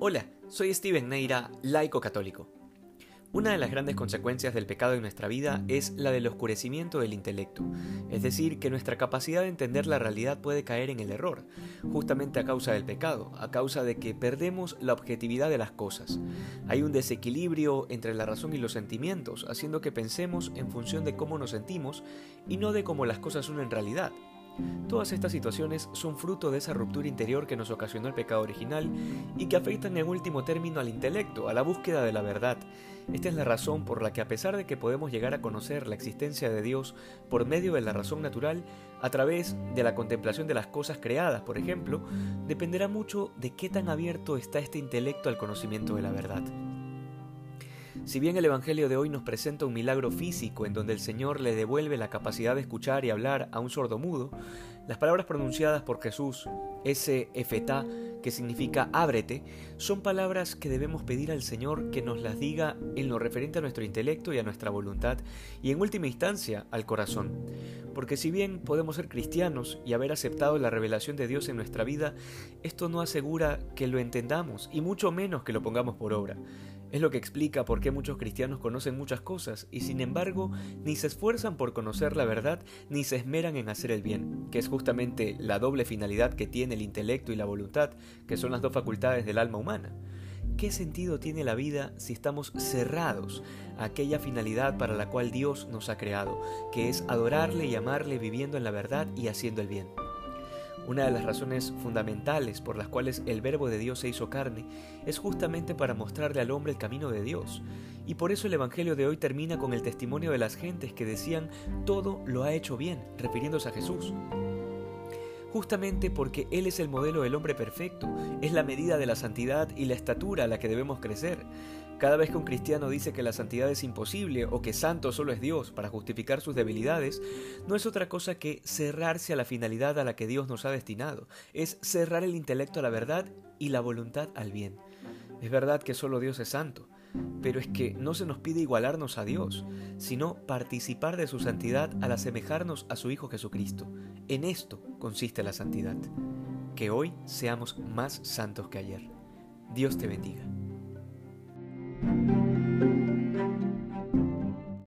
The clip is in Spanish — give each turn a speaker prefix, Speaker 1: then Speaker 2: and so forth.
Speaker 1: Hola, soy Steven Neira, laico católico. Una de las grandes consecuencias del pecado en nuestra vida es la del oscurecimiento del intelecto, es decir, que nuestra capacidad de entender la realidad puede caer en el error, justamente a causa del pecado, a causa de que perdemos la objetividad de las cosas. Hay un desequilibrio entre la razón y los sentimientos, haciendo que pensemos en función de cómo nos sentimos y no de cómo las cosas son en realidad. Todas estas situaciones son fruto de esa ruptura interior que nos ocasionó el pecado original y que afectan en último término al intelecto, a la búsqueda de la verdad. Esta es la razón por la que a pesar de que podemos llegar a conocer la existencia de Dios por medio de la razón natural, a través de la contemplación de las cosas creadas, por ejemplo, dependerá mucho de qué tan abierto está este intelecto al conocimiento de la verdad. Si bien el Evangelio de hoy nos presenta un milagro físico en donde el Señor le devuelve la capacidad de escuchar y hablar a un sordo mudo, las palabras pronunciadas por Jesús, ese efetá que significa ábrete, son palabras que debemos pedir al Señor que nos las diga en lo referente a nuestro intelecto y a nuestra voluntad y en última instancia al corazón. Porque si bien podemos ser cristianos y haber aceptado la revelación de Dios en nuestra vida, esto no asegura que lo entendamos y mucho menos que lo pongamos por obra. Es lo que explica por qué muchos cristianos conocen muchas cosas y sin embargo ni se esfuerzan por conocer la verdad ni se esmeran en hacer el bien, que es justamente la doble finalidad que tiene el intelecto y la voluntad, que son las dos facultades del alma humana. ¿Qué sentido tiene la vida si estamos cerrados a aquella finalidad para la cual Dios nos ha creado, que es adorarle y amarle viviendo en la verdad y haciendo el bien? Una de las razones fundamentales por las cuales el Verbo de Dios se hizo carne es justamente para mostrarle al hombre el camino de Dios. Y por eso el Evangelio de hoy termina con el testimonio de las gentes que decían, todo lo ha hecho bien, refiriéndose a Jesús. Justamente porque Él es el modelo del hombre perfecto, es la medida de la santidad y la estatura a la que debemos crecer. Cada vez que un cristiano dice que la santidad es imposible o que santo solo es Dios para justificar sus debilidades, no es otra cosa que cerrarse a la finalidad a la que Dios nos ha destinado, es cerrar el intelecto a la verdad y la voluntad al bien. Es verdad que solo Dios es santo, pero es que no se nos pide igualarnos a Dios, sino participar de su santidad al asemejarnos a su Hijo Jesucristo. En esto consiste la santidad, que hoy seamos más santos que ayer. Dios te bendiga.